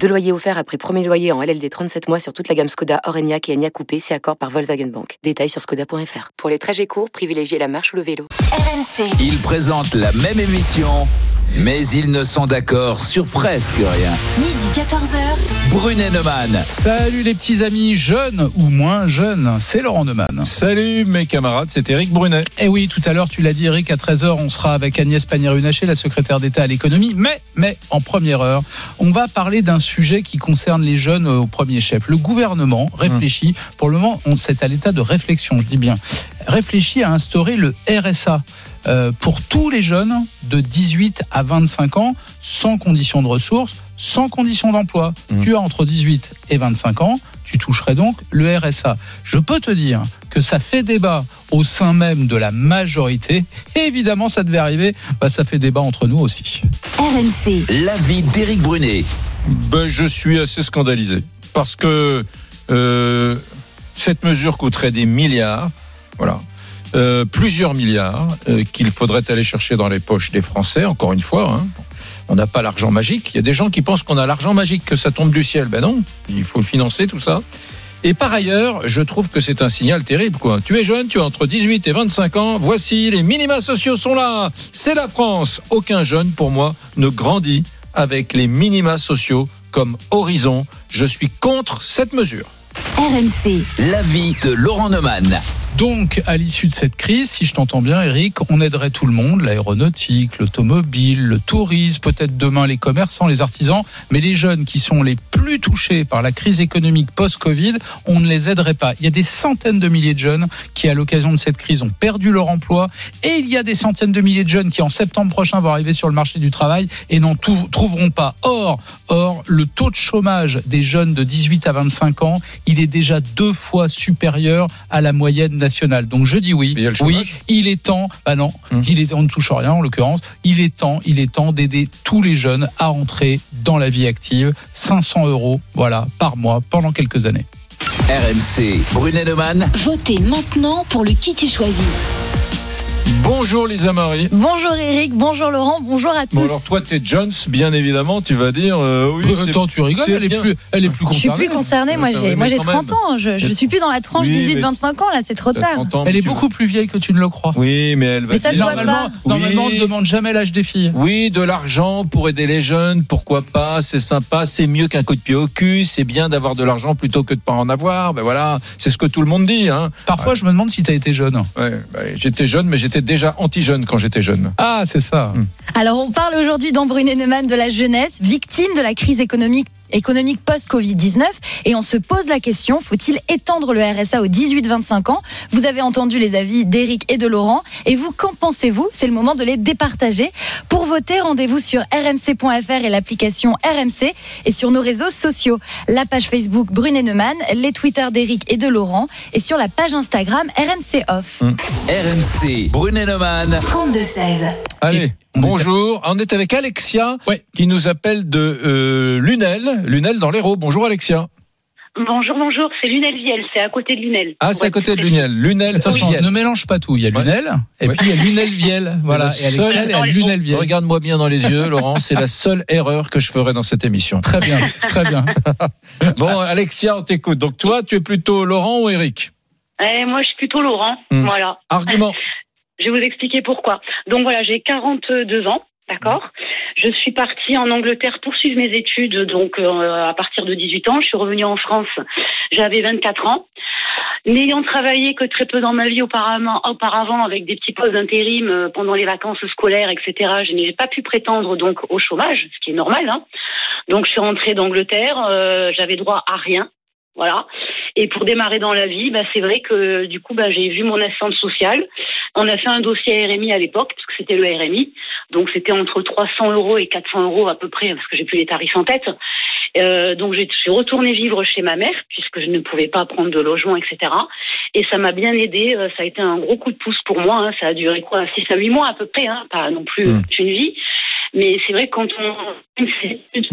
Deux loyers offerts après premier loyer en LLD 37 mois sur toute la gamme Skoda, Orenia et Enya Coupé, c'est accord par Volkswagen Bank. Détails sur skoda.fr. Pour les trajets courts, privilégiez la marche ou le vélo. RMC. Ils présentent la même émission, mais ils ne sont d'accord sur presque rien. Midi 14h. Brunet Neumann. Salut les petits amis jeunes ou moins jeunes, c'est Laurent Neumann. Salut mes camarades, c'est Eric Brunet. Et oui, tout à l'heure, tu l'as dit Eric, à 13h, on sera avec Agnès Pannier-Runacher, la secrétaire d'État à l'économie. Mais, mais, en première heure, on va parler d'un sujet qui concerne les jeunes au premier chef. Le gouvernement réfléchit, pour le moment, on c'est à l'état de réflexion, je dis bien, réfléchit à instaurer le RSA. Euh, pour tous les jeunes de 18 à 25 ans, sans condition de ressources, sans condition d'emploi. Mmh. Tu as entre 18 et 25 ans, tu toucherais donc le RSA. Je peux te dire que ça fait débat au sein même de la majorité. Et évidemment, ça devait arriver, bah, ça fait débat entre nous aussi. RMC. L'avis d'Éric Brunet. Ben, je suis assez scandalisé parce que euh, cette mesure coûterait des milliards, voilà, Euh, plusieurs milliards euh, qu'il faudrait aller chercher dans les poches des Français. Encore une fois, hein. on n'a pas l'argent magique. Il y a des gens qui pensent qu'on a l'argent magique, que ça tombe du ciel. Ben non, il faut le financer tout ça. Et par ailleurs, je trouve que c'est un signal terrible. Quoi. Tu es jeune, tu as entre 18 et 25 ans. Voici, les minima sociaux sont là. C'est la France. Aucun jeune, pour moi, ne grandit avec les minima sociaux comme horizon. Je suis contre cette mesure. RMC. L'avis de Laurent Neumann. Donc, à l'issue de cette crise, si je t'entends bien, Eric, on aiderait tout le monde, l'aéronautique, l'automobile, le tourisme, peut-être demain les commerçants, les artisans, mais les jeunes qui sont les plus touchés par la crise économique post-Covid, on ne les aiderait pas. Il y a des centaines de milliers de jeunes qui, à l'occasion de cette crise, ont perdu leur emploi, et il y a des centaines de milliers de jeunes qui, en septembre prochain, vont arriver sur le marché du travail et n'en trouveront pas. Or, or, le taux de chômage des jeunes de 18 à 25 ans, il est déjà deux fois supérieur à la moyenne nationale. Donc je dis oui, il oui, il est temps. Ah non, Hum. il est, on ne touche rien en l'occurrence. Il est temps, il est temps d'aider tous les jeunes à entrer dans la vie active. 500 euros, voilà, par mois pendant quelques années. RMC. Brunet Neumann. Votez maintenant pour le qui tu choisis. Bonjour Lisa Marie. Bonjour Eric, bonjour Laurent, bonjour à tous. Bon alors toi t'es Jones, bien évidemment, tu vas dire euh, oui. c'est- Attends, tu rigoles, c'est elle est plus, elle est plus je suis concernée. plus concernée, moi j'ai oui, moi mais j'ai quand 30 ans, je, je suis plus dans la tranche Oui, mais- 18-25 ans là, c'est trop tard. 30 ans, Elle est beaucoup plus vieille que tu ne le crois. Oui, mais elle va Mais ça se voit Normalement, pas. normalement, on ne demande jamais l'âge des filles. Oui, de l'argent pour aider les jeunes, pourquoi pas, c'est sympa, c'est mieux qu'un coup de pied au cul, c'est bien d'avoir de l'argent plutôt que de pas en avoir, ben voilà, c'est ce que tout le monde dit. Hein. Parfois, je me demande si tu as été jeune. Ouais, ben, j'étais jeune, mais j'étais déjà anti-jeune quand j'étais jeune. Ah, c'est ça. Alors on parle aujourd'hui dans Brunet Neumann de la jeunesse, victime de la crise économique économique post-Covid-19 et on se pose la question, faut-il étendre le RSA aux 18-25 ans? Vous avez entendu les avis d'Éric et de Laurent et vous, qu'en pensez-vous? C'est le moment de les départager. Pour voter, rendez-vous sur rmc.fr et l'application RMC et sur nos réseaux sociaux, la page Facebook Brunet Neumann, les Twitter d'Éric et de Laurent et sur la page Instagram RMC Off. RMC. Brunet Neumann. 32-16. Allez, bonjour, on est avec Alexia Ouais. qui nous appelle de euh, Lunel, Lunel dans l'Hérault. Bonjour Alexia. Bonjour, bonjour, c'est Lunel-Viel, c'est à côté de Lunel. Ah, c'est à côté de Lunel. Lunel, Attention, Viel. ne mélange pas tout. Il y a Ouais. Lunel, et puis il y a Lunel Viel. Voilà, et Alexia, elle est à Lunel Viel. Regarde-moi bien dans les yeux, Laurent, c'est la seule erreur que je ferai dans cette émission. Très bien, très bien. Bon, Alexia, on t'écoute. Donc toi, tu es plutôt Laurent ou Eric? Eh, moi, je suis plutôt Laurent. Hmm. Voilà. Argument. Je vais vous expliquer pourquoi. Donc voilà, j'ai 42 ans, d'accord? Je suis partie en Angleterre poursuivre mes études, donc euh, à partir de 18 ans. Je suis revenue en France, j'avais 24 ans. N'ayant travaillé que très peu dans ma vie auparavant, avec des petits postes d'intérim euh, pendant les vacances scolaires, etc., je n'ai pas pu prétendre donc au chômage, ce qui est normal. Hein. Donc je suis rentrée d'Angleterre, euh, j'avais droit à rien. Voilà. Et pour démarrer dans la vie, bah, c'est vrai que du coup, bah, j'ai vu mon assistante sociale. On a fait un dossier RMI à l'époque, parce que c'était le RMI. Donc c'était entre 300 euros et 400 euros à peu près, parce que j'ai plus les tarifs en tête. Euh, donc j'ai- je suis retournée vivre chez ma mère, puisque je ne pouvais pas prendre de logement, etc. Et ça m'a bien aidé. euh, Ça a été un gros coup de pouce pour moi. hein. Ça a duré quoi 6 à 8 mois à peu près, hein, pas non plus Mm. toute une vie. Mais c'est vrai que quand on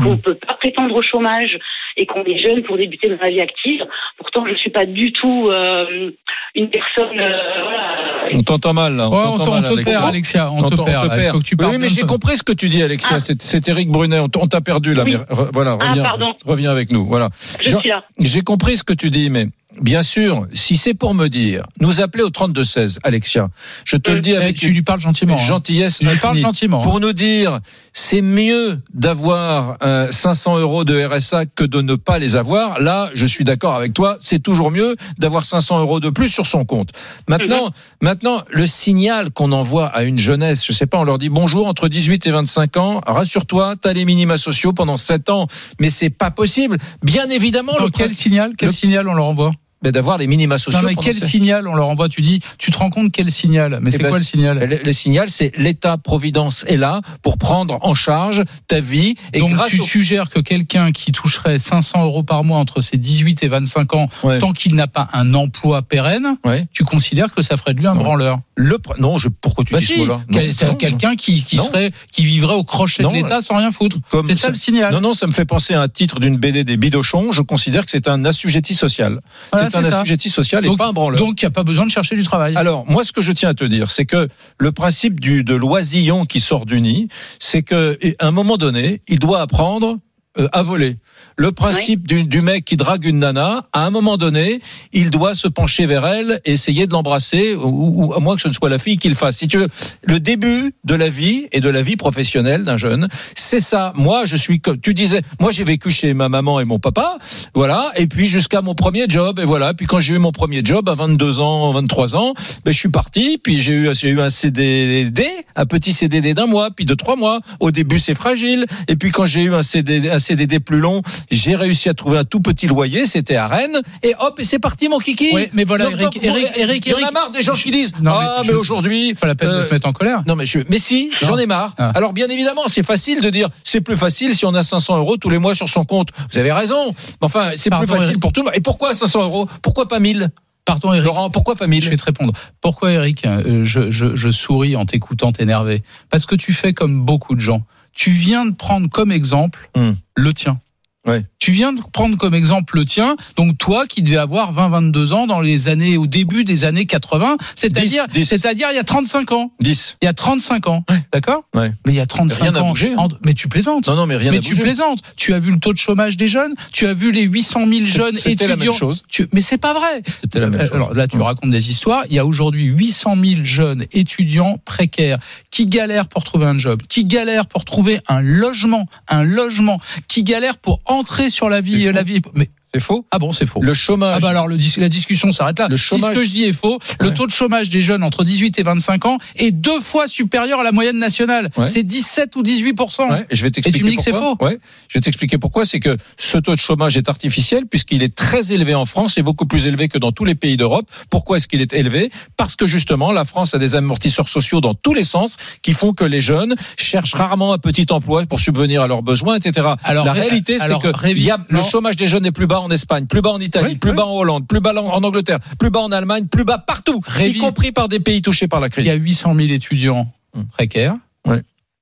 qu'on ne peut pas prétendre au chômage et qu'on est jeune pour débuter dans la vie active, pourtant je suis pas du tout euh, une personne. euh, voilà, On t'entend mal, là. Ouais, on te, t'entend on mal, te Alexia. perd, Alexia. On, On te perd. là. Il faut que tu oui, mais j'ai compris ce que tu dis, Alexia. Ah. C'est- Eric Brunet. On t- on t'a perdu là. Oui. mais re- voilà, Ah, reviens, pardon. reviens avec nous. Voilà. je Jean- suis là. J'ai compris ce que tu dis, mais bien sûr, si c'est pour me dire, nous appeler au 32 16, Alexia. Je te le dis Eh, avec tu une lui parles gentiment. hein. gentillesse Tu lui parles gentiment. hein. Pour nous dire, c'est mieux d'avoir euh, 500 euros de RSA que de ne pas les avoir. Là, je suis d'accord avec toi. C'est toujours mieux d'avoir 500 euros de plus sur son compte. Maintenant, maintenant, le signal qu'on envoie à une jeunesse, je sais pas, on leur dit bonjour entre 18 et 25 ans. Rassure-toi, t'as les minima sociaux pendant 7 ans. Mais c'est pas possible. Bien évidemment, le quel signal Quel le- signal on leur envoie? D'avoir les minima sociaux. Non mais quel signal on leur envoie Tu dis, tu te rends compte quel signal? Mais Eh c'est ben, quoi le signal? le, le signal, c'est l'État-providence est là pour prendre en charge ta vie. Et Donc grâce tu au- suggères que quelqu'un qui toucherait 500 euros par mois entre ses 18 et 25 ans, Ouais. tant qu'il n'a pas un emploi pérenne, Ouais. tu considères que ça ferait de lui un branleur? Le pr- non, je, pourquoi tu Bah dis ce si, mot-là? quel- quelqu'un qui, serait qui vivrait au crochet Non, de l'État sans rien foutre. C'est ça le signal. Non, non, ça me fait penser à un titre d'une BD des Bidochons. Je considère que c'est un assujetti social. Voilà, c'est un c'est ça. assujetti social et Donc- pas un branleur. Donc il n'y a pas besoin de chercher du travail. Alors, moi, ce que je tiens à te dire, c'est que le principe du, de l'oisillon qui sort du nid, c'est que, à un moment donné, il doit apprendre euh, à voler. Le principe du, du mec qui drague une nana, à un moment donné, il doit se pencher vers elle et essayer de l'embrasser, ou, ou à moins que ce ne soit la fille qui le fasse. Si tu veux, le début de la vie et de la vie professionnelle d'un jeune, c'est ça. Moi, je suis comme tu disais, moi j'ai vécu chez ma maman et mon papa, voilà, et puis jusqu'à mon premier job, et voilà. Puis quand j'ai eu mon premier job à 22 ans, 23 ans, ben je suis parti, puis j'ai eu j'ai eu un CDD, un petit CDD d'un mois, puis de trois mois. Au début c'est fragile, et puis quand j'ai eu un CDD, un CDD plus long, j'ai réussi à trouver un tout petit loyer, c'était à Rennes, et hop, et c'est parti mon kiki. Ouais, mais voilà, Donc, Eric, donc, Eric, Eric, il y en a Eric. marre des gens qui disent Non, ah mais, aujourd'hui Pas la peine de euh, te mettre en colère. non mais je, mais si, j'en ai marre. Ah. Alors bien évidemment, c'est facile de dire, c'est plus facile si on a 500 euros tous les mois sur son compte. Vous avez raison. Mais enfin, c'est plus facile Eric. pour tout le monde. Et pourquoi 500 euros? Pourquoi pas 1000 Pardon Eric. Laurent, pourquoi pas 1000 Je vais te répondre. Pourquoi, Eric, euh, je, je, je souris en t'écoutant t'énerver? Parce que tu fais comme beaucoup de gens. Tu viens de prendre comme exemple Hmm. le tien. Ouais. Tu viens de prendre comme exemple le tien, donc toi qui devais avoir 20-22 ans dans les années, au début des années 80, c'est-à-dire, 10, 10. c'est-à-dire il y a 35 ans. 10. Il y a 35 ans. Ouais. D'accord Ouais. Mais il y a 35 Rien n'a ans. bougé, hein. Mais tu plaisantes. Non, non, mais rien mais n'a tu bougé. plaisantes. Tu as vu le taux de chômage des jeunes. Tu as vu les 800 000 jeunes C'était étudiants. la même chose. Tu- Mais c'est pas vrai. C'était la même Euh, chose. Alors là, tu Ouais. racontes des histoires. Il y a aujourd'hui 800 000 jeunes étudiants précaires qui galèrent pour trouver un job, qui galèrent pour trouver un logement, un logement, qui galèrent pour entrer sur la vie, C'est la vie. Mais C'est faux? ah bon, c'est faux. Le chômage. Ah bah alors le dis- la discussion s'arrête là. Le si chômage- ce que je dis est faux, le taux de chômage des jeunes entre 18 et 25 ans est deux fois supérieur à la moyenne nationale. Ouais. C'est 17 ou 18 Ouais, et je vais t'expliquer tu me dis que c'est. Ouais, je vais t'expliquer pourquoi. C'est que ce taux de chômage est artificiel puisqu'il est très élevé en France et beaucoup plus élevé que dans tous les pays d'Europe. Pourquoi est-ce qu'il est élevé? Parce que justement, la France a des amortisseurs sociaux dans tous les sens qui font que les jeunes cherchent rarement un petit emploi pour subvenir à leurs besoins, etc. Alors, la ré- réalité, c'est que y a, le chômage des jeunes est plus bas en Espagne, plus bas en Italie, Oui, plus oui. bas en Hollande, plus bas en Angleterre, plus bas en Allemagne, plus bas partout, y compris par des pays touchés par la Il crise. y a 800 000 étudiants Hum. précaires,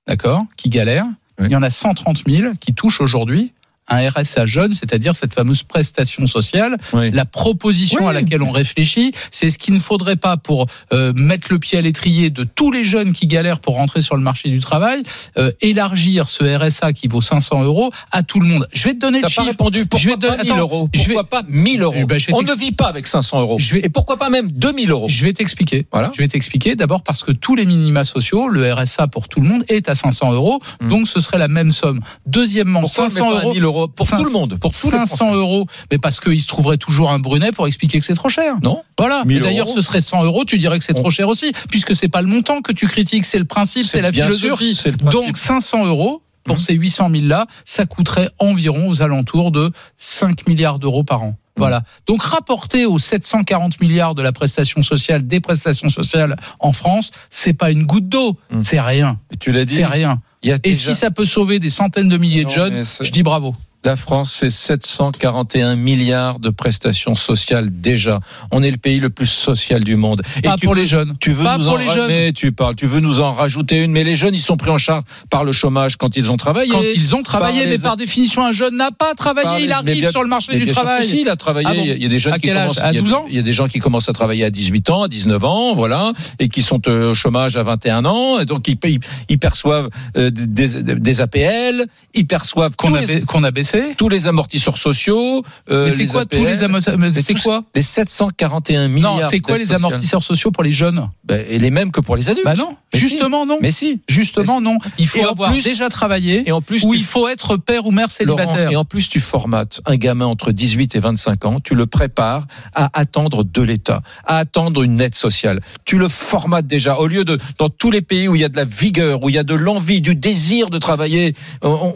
d'accord, qui galèrent. Il y en a 130 000 qui touchent aujourd'hui un RSA jeune, c'est-à-dire cette fameuse prestation sociale. Oui. La proposition Oui. à laquelle on réfléchit, c'est ce qu'il ne faudrait pas pour euh, mettre le pied à l'étrier de tous les jeunes qui galèrent pour rentrer sur le marché du travail, euh, élargir ce RSA qui vaut 500 euros à tout le monde. Je vais te donner le T'as pas chiffre. répondu. je Pourquoi vais te pas donner- 1000 attends, euros je vais- Pourquoi pas 1000 euros? Eh ben, je vais On ne vit pas avec 500 euros. Je vais- Et pourquoi pas même 2000 euros? Je vais t'expliquer. Voilà. Je vais t'expliquer. D'abord parce que tous les minima sociaux, le RSA pour tout le monde est à 500 euros, Hmm. donc ce serait la même somme. Deuxièmement, Pourquoi on 500 met pas à euros. 1000 euros pour Cinq- tout le monde, pour tous les 500 Français. euros, mais parce qu'il se trouverait toujours un Brunet pour expliquer que c'est trop cher. Non Voilà. 1000 Et d'ailleurs, ce serait 100 euros, tu dirais que c'est trop cher aussi, puisque c'est pas le montant que tu critiques, c'est le principe, C'est la philosophie. sûr, c'est le principe. Donc 500 euros pour Mhm. ces 800 000 là, ça coûterait environ aux alentours de 5 milliards d'euros par an. Voilà. Donc rapporté aux 740 milliards de la prestation sociale, des prestations sociales en France, c'est pas une goutte d'eau, Mhm. c'est rien, Tu l'as dit. c'est rien. Il y a Et si ça peut sauver des centaines de milliers de jeunes, je dis bravo. La France, c'est 741 milliards de prestations sociales déjà. On est le pays le plus social du monde. Pas tu pour les jeunes. Tu veux Pas nous pour en les jeunes. mais tu parles, tu veux nous en rajouter une, mais les jeunes, ils sont pris en charge par le chômage quand ils ont travaillé. Quand ils ont travaillé, par mais les- par définition, un jeune n'a pas travaillé. Il arrive bien- sur le marché du travail. si, il a travaillé. Ah bon Il y a- des jeunes À qui âge commencent. À il y a- 12 ans Il y a des gens qui commencent à travailler à 18 ans, à 19 ans, voilà, et qui sont euh, au chômage à 21 ans. Et donc ils, ils, ils perçoivent euh, des, des APL, ils perçoivent Qu'on les, a baissé. Tous les amortisseurs sociaux. euh, Mais c'est quoi tous les amortisseurs Mais C'est tous- quoi Les 741 milliards. Non, c'est quoi les amortisseurs sociaux pour les jeunes Ben, Et les mêmes que pour les adultes. Bah non, Mais si. justement non. Mais si. Justement non. Il faut Et avoir plus- déjà travaillé Et en plus, ou il faut être père ou mère Laurent, célibataire. et en plus, tu formates un gamin entre 18 et 25 ans, tu le prépares à attendre de l'État, à attendre une aide sociale. Tu le formates déjà. Au lieu de, dans tous les pays où il y a de la vigueur, où il y a de l'envie, du désir de travailler, on,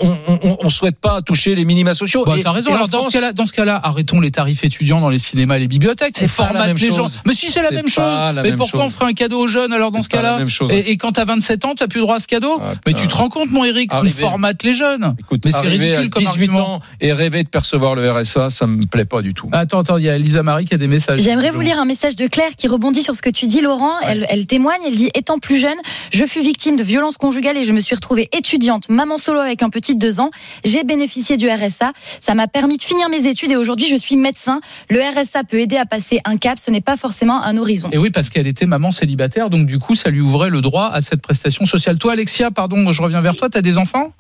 on souhaite pas toucher les minima sociaux. Bah, Et- t'as raison. Alors dans France, ce cas-là, dans ce cas-là, arrêtons les tarifs étudiants dans les cinémas et les bibliothèques. C'est même les gens. Mais si c'est la même chose. Mais pourquoi on ferait un cadeau aux jeunes alors dans ce cas-là. Et, quand t'as 27 ans, t'as plus droit à ce cadeau Ah, Mais tu te rends compte, mon Eric, on formate les jeunes. Écoute, Mais c'est ridicule comme 18 argument. ans et rêver de percevoir le RSA, ça me plaît pas du tout. Attends, attends, il y a Lisa Marie qui a des messages. J'aimerais vous lire un message de Claire qui rebondit sur ce que tu dis, Laurent. Elle, elle témoigne, elle dit Étant plus jeune, je fus victime de violences conjugales et je me suis retrouvée étudiante, maman solo avec un petit de deux ans. J'ai bénéficié du RSA. Ça m'a permis de finir mes études et aujourd'hui, je suis médecin. Le RSA peut aider à passer un cap, ce n'est pas forcément un horizon. Et oui, parce qu'elle était maman célibataire, donc du coup, ça lui ouvrait le droit à cette prestation sociale. Toi, Alexia, pardon, je reviens vers toi, t'as des enfants?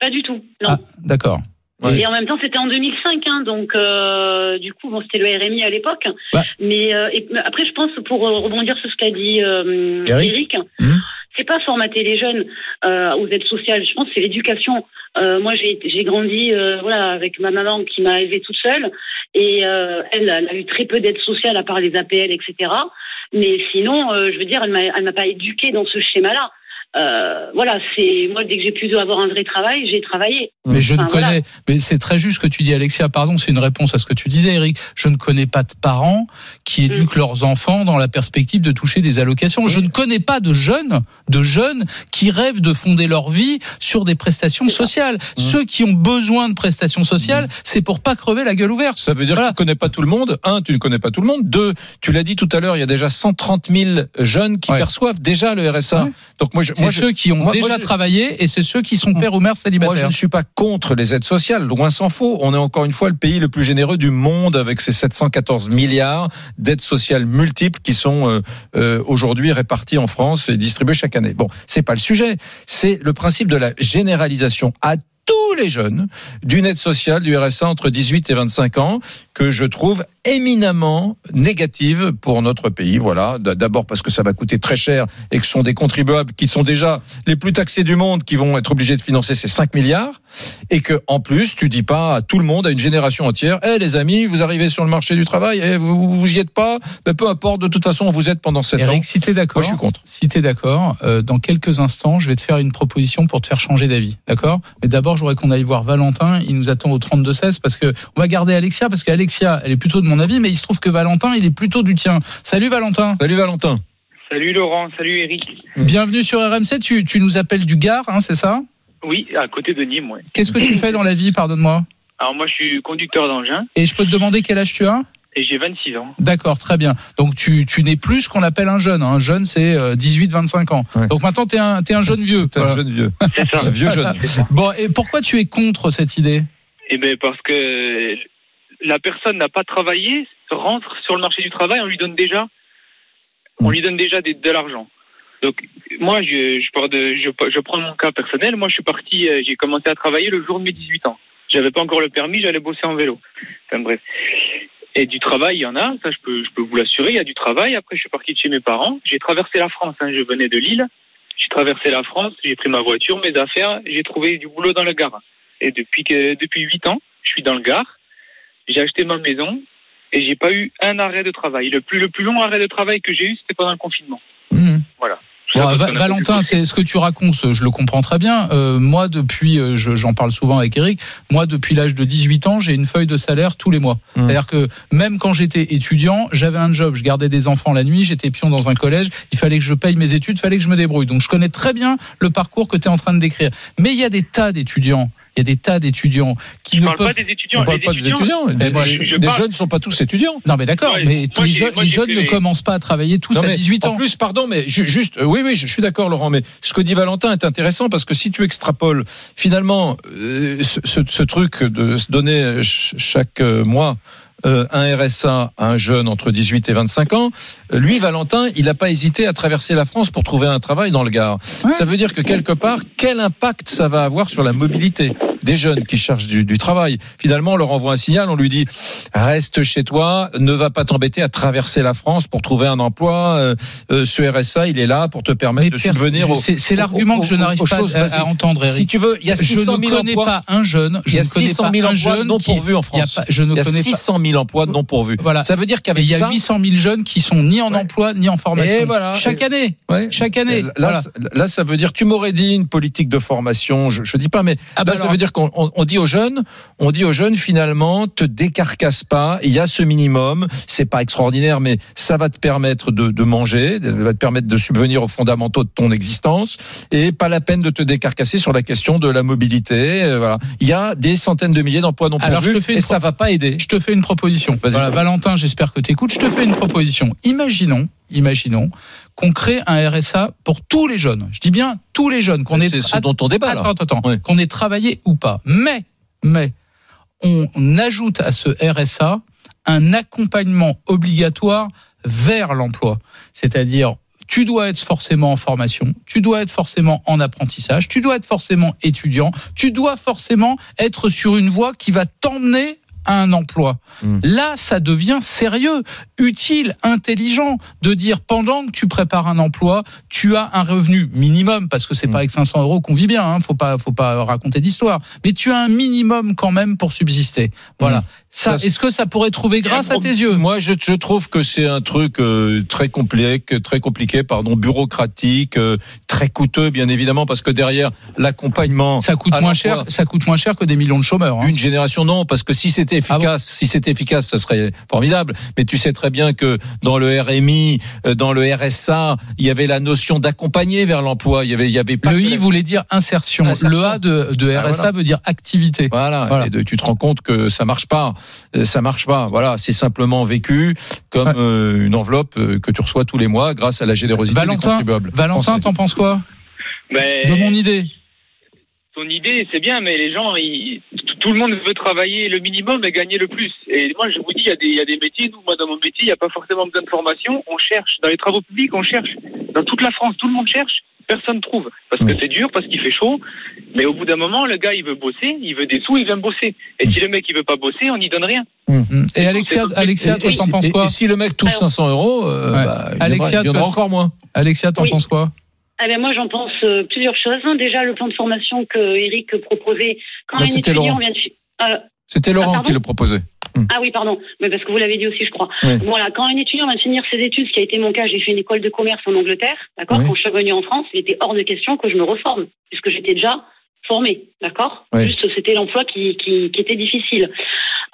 Pas du tout. Non. Ah, d'accord. Ouais. Et en même temps, c'était en 2005, hein, donc euh, du coup, bon, c'était le RMI à l'époque. Mais euh, et- mais après, je pense, pour euh, rebondir sur ce qu'a dit euh, Eric. Eric, Mhm. C'est pas formater les jeunes euh, aux aides sociales. Je pense c'est l'éducation. Euh, moi, j'ai grandi euh, voilà avec ma maman qui m'a élevée toute seule et elle, elle a eu très peu d'aides sociales à part les APL, etc. Mais sinon, je veux dire, elle m'a elle m'a pas éduquée dans ce schéma-là. Euh, voilà, c'est moi dès que j'ai pu avoir un vrai travail, j'ai travaillé. Mais je ne voilà. connais, mais c'est très juste ce que tu dis, Alexia. Pardon, c'est une réponse à ce que tu disais, Eric. Je ne connais pas de parents qui éduquent leurs enfants dans la perspective de toucher des allocations. Je ne connais pas de jeunes, de jeunes qui rêvent de fonder leur vie sur des prestations sociales. Ceux qui ont besoin de prestations sociales, c'est pour pas crever la gueule ouverte. Ça veut dire Voilà. que tu ne connais pas tout le monde. Un, tu ne connais pas tout le monde. Deux, tu l'as dit tout à l'heure, il y a déjà 130 000 jeunes qui Ouais. perçoivent déjà le RSA. Ouais. Donc moi, je, C'est ceux qui ont moi- déjà moi, travaillé et c'est ceux qui sont pères ou mères moi, je célibataires. ne suis pas contre les aides sociales. Loin s'en faut. On est encore une fois le pays le plus généreux du monde avec ses 714 milliards d'aides sociales multiples qui sont euh, euh, aujourd'hui réparties en France et distribuées chaque année. Bon, c'est pas le sujet. C'est le principe de la généralisation à tous les jeunes d'une aide sociale du RSA entre 18 et 25 ans que je trouve éminemment négative pour notre pays. Voilà, d'abord parce que ça va coûter très cher et que ce sont des contribuables qui sont déjà les plus taxés du monde qui vont être obligés de financer ces 5 milliards et que en plus tu dis pas à tout le monde, à une génération entière, eh les amis, vous arrivez sur le marché du travail, eh, vous, vous y êtes pas, ben, peu importe, de toute façon vous êtes pendant 7 ans. Eric, si t'es d'accord. Moi je suis contre. Si tu es d'accord, euh, dans quelques instants, je vais te faire une proposition pour te faire changer d'avis. D'accord? Mais d'abord, j'aurais qu'on aille voir Valentin. Il nous attend au 32-16 parce que on va garder Alexia parce qu'Alexia, elle est plutôt de mon avis, mais il se trouve que Valentin, il est plutôt du tien. Salut Valentin. Salut Valentin. Salut Laurent, salut Eric. Bienvenue sur RMC. Tu, tu nous appelles du Gard, hein, c'est ça Oui, à côté de Nîmes, ouais. Qu'est-ce que tu fais dans la vie, pardonne-moi Alors moi je suis conducteur d'engin Et je peux te demander quel âge tu as et j'ai 26 ans. D'accord, très bien. Donc tu, tu n'es plus ce qu'on appelle un jeune. Un jeune, c'est euh, 18-25 ans. Ouais. Donc maintenant, tu es un, t'es un jeune vieux. C'est un jeune vieux. C'est ça. Un vieux jeune. Bon, et pourquoi tu es contre cette idée? Eh ben parce que la personne n'a pas travaillé, rentre sur le marché du travail, on lui donne déjà, on lui donne déjà de l'argent. Donc moi je, de, prends mon cas personnel. Moi je suis parti, euh, j'ai commencé à travailler le jour de mes 18 ans. J'avais pas encore le permis, j'allais bosser en vélo. Enfin bref. Et du travail, il y en a, ça je peux, vous l'assurer, il y a du travail. Après, je suis parti de chez mes parents. J'ai traversé la France, hein, je venais de Lille. J'ai traversé la France, j'ai pris ma voiture, mes affaires, j'ai trouvé du boulot dans le Gard. Et depuis depuis huit ans, je suis dans le Gard. J'ai acheté ma maison et j'ai pas eu un arrêt de travail. Le plus le plus long arrêt de travail que j'ai eu, c'était pendant le confinement. Mhm. Voilà. Bon, Va- Valentin, c'est ce que tu racontes, je le comprends très bien. Euh, moi, depuis, euh, je- j'en parle souvent avec Eric, moi, depuis l'âge de 18 ans, j'ai une feuille de salaire tous les mois. Mmh. C'est-à-dire que même quand j'étais étudiant, j'avais un job, je gardais des enfants la nuit, j'étais pion dans un collège, il fallait que je paye mes études, il fallait que je me débrouille. Donc je connais très bien le parcours que tu es en train de décrire. Mais il y a des tas d'étudiants il y a des tas d'étudiants qui Je ne parle peuvent pas des étudiants. On parle les pas des étudiants. Eh, moi, je- je les parle- jeunes ne sont pas tous étudiants. Non, mais d'accord, Ouais, mais moi, les, jeunes, moi, les ne les- commencent pas à travailler tous Non, à mais 18 En ans. plus, pardon, mais ju- juste, euh, oui, oui, je suis d'accord, Laurent, mais ce que dit Valentin est intéressant parce que si tu extrapoles finalement euh, ce, ce- ce truc de se donner ch- chaque euh, mois euh, un RSA à un jeune entre 18 et 25 ans, euh, lui, Valentin, il n'a pas hésité à traverser la France pour trouver un travail dans le Gard. Ouais. Ça veut dire que quelque part, quel impact ça va avoir sur la mobilité? Des jeunes qui cherchent du, du travail Finalement, on leur envoie un signal, on lui dit reste chez toi, ne va pas t'embêter à traverser la France pour trouver un emploi. euh, euh, ce RSA, il est là pour te permettre Mais de subvenir c'est l'argument que je n'arrive pas à, entendre, Eric. Si tu veux, il y a je 600 ne 000 connais emplois. pas un jeune. Je Il y a ne connais 600 pas 000 un emplois non pourvus en France. pas- je ne Il y a connais 600 000 emplois non pourvus. Voilà. Ça veut dire qu'avec il y a ça, 800 000 jeunes qui sont ni en Ouais. emploi ni en formation. Et voilà. Chaque Et- année. Ouais. Chaque année. Là, Voilà. c- là, ça veut dire, tu m'aurais dit une politique de formation, je, je dis pas, mais Ah bah là, ça veut dire qu'on on- on dit aux jeunes, on dit aux jeunes finalement, te décarcasse pas, il y a ce minimum, c'est pas extraordinaire, mais ça va te permettre de, de manger, ça va te permettre de subvenir aux fondamentaux de ton existence, et pas la peine de te décarcasser sur la question de la mobilité. euh, voilà, il y a des centaines de milliers d'emplois non Alors, je pourvus, et ça va pas aider. Je te fais une proposition. Voilà, Valentin, j'espère que tu écoutes. Je te fais une proposition. Imaginons, imaginons qu'on crée un RSA pour tous les jeunes. Je dis bien tous les jeunes. Qu'on ait C'est ce dont on débat. Attends, attends. Qu'on ait travaillé ou pas. Mais, mais, on ajoute à ce RSA un accompagnement obligatoire vers l'emploi. C'est-à-dire, tu dois être forcément en formation, tu dois être forcément en apprentissage, tu dois être forcément étudiant, tu dois forcément être sur une voie qui va t'emmener à un emploi. Hmm. Là, ça devient sérieux, utile, intelligent de dire pendant que tu prépares un emploi, tu as un revenu minimum parce que c'est Hmm. pas avec 500 euros qu'on vit bien, hein, faut pas, faut pas raconter d'histoire, mais tu as un minimum quand même pour subsister. Voilà. Hmm. Ça, est-ce que ça pourrait trouver grâce à tes yeux? Moi, je, je trouve que c'est un truc euh, très compliqué, très compliqué, pardon, bureaucratique, euh, très coûteux, bien évidemment, parce que derrière l'accompagnement, Ça coûte moins cher, ça coûte moins cher que des millions de chômeurs. hein. Une génération non, parce que si c'était Ah efficace, si c'était efficace, ça serait formidable. Mais tu sais très bien que dans le RMI, euh, dans le RSA, il y avait la notion d'accompagner vers l'emploi. Il y avait, il y avait pas Le I la- voulait dire insertion. Insertion. Le A de, de Ah, RSA voilà. veut dire activité. Voilà. Voilà. Et de- tu te rends compte que ça marche pas. Euh, Ça marche pas. Voilà. C'est simplement vécu comme Ouais. euh, une enveloppe euh, que tu reçois tous les mois grâce à la générosité des Valentin, contribuables. Valentin, t'en penses quoi Mais De mon idée. ton idée, c'est bien, mais les gens, ils- tout- tout le monde veut travailler le minimum et gagner le plus. Et moi, je vous dis, il y a des, il y a des métiers, nous, moi, dans mon métier, il n'y a pas forcément besoin de formation. On cherche. Dans les travaux publics, on cherche. Dans toute la France, tout le monde cherche. Personne trouve. Parce que c'est dur, parce qu'il fait chaud. Mais au bout d'un moment, le gars, il veut bosser, il veut des sous, il vient bosser. Et si le mec, il veut pas bosser, on n'y donne rien. Mm. Et Alexia, Alexia, toi, t'en penses quoi et si le mec touche 500 euros, euh, Ouais. bah, il Alexia, il encore moins. Alexia, t'en Oui. penses quoi Eh ben moi, j'en pense euh, plusieurs choses. Déjà, le plan de formation que Eric proposait quand Non, un c'était étudiant Laurent. vient de... Euh, C'était Laurent pardon qui le proposait. Ah oui, pardon, mais parce que vous l'avez dit aussi, je crois. Oui. Voilà, quand un étudiant va finir ses études, ce qui a été mon cas, j'ai fait une école de commerce en Angleterre, d'accord. Oui. Quand je suis revenue en France, il était hors de question que je me reforme, puisque j'étais déjà formée, d'accord. Oui. Juste, c'était l'emploi qui, qui, qui était difficile.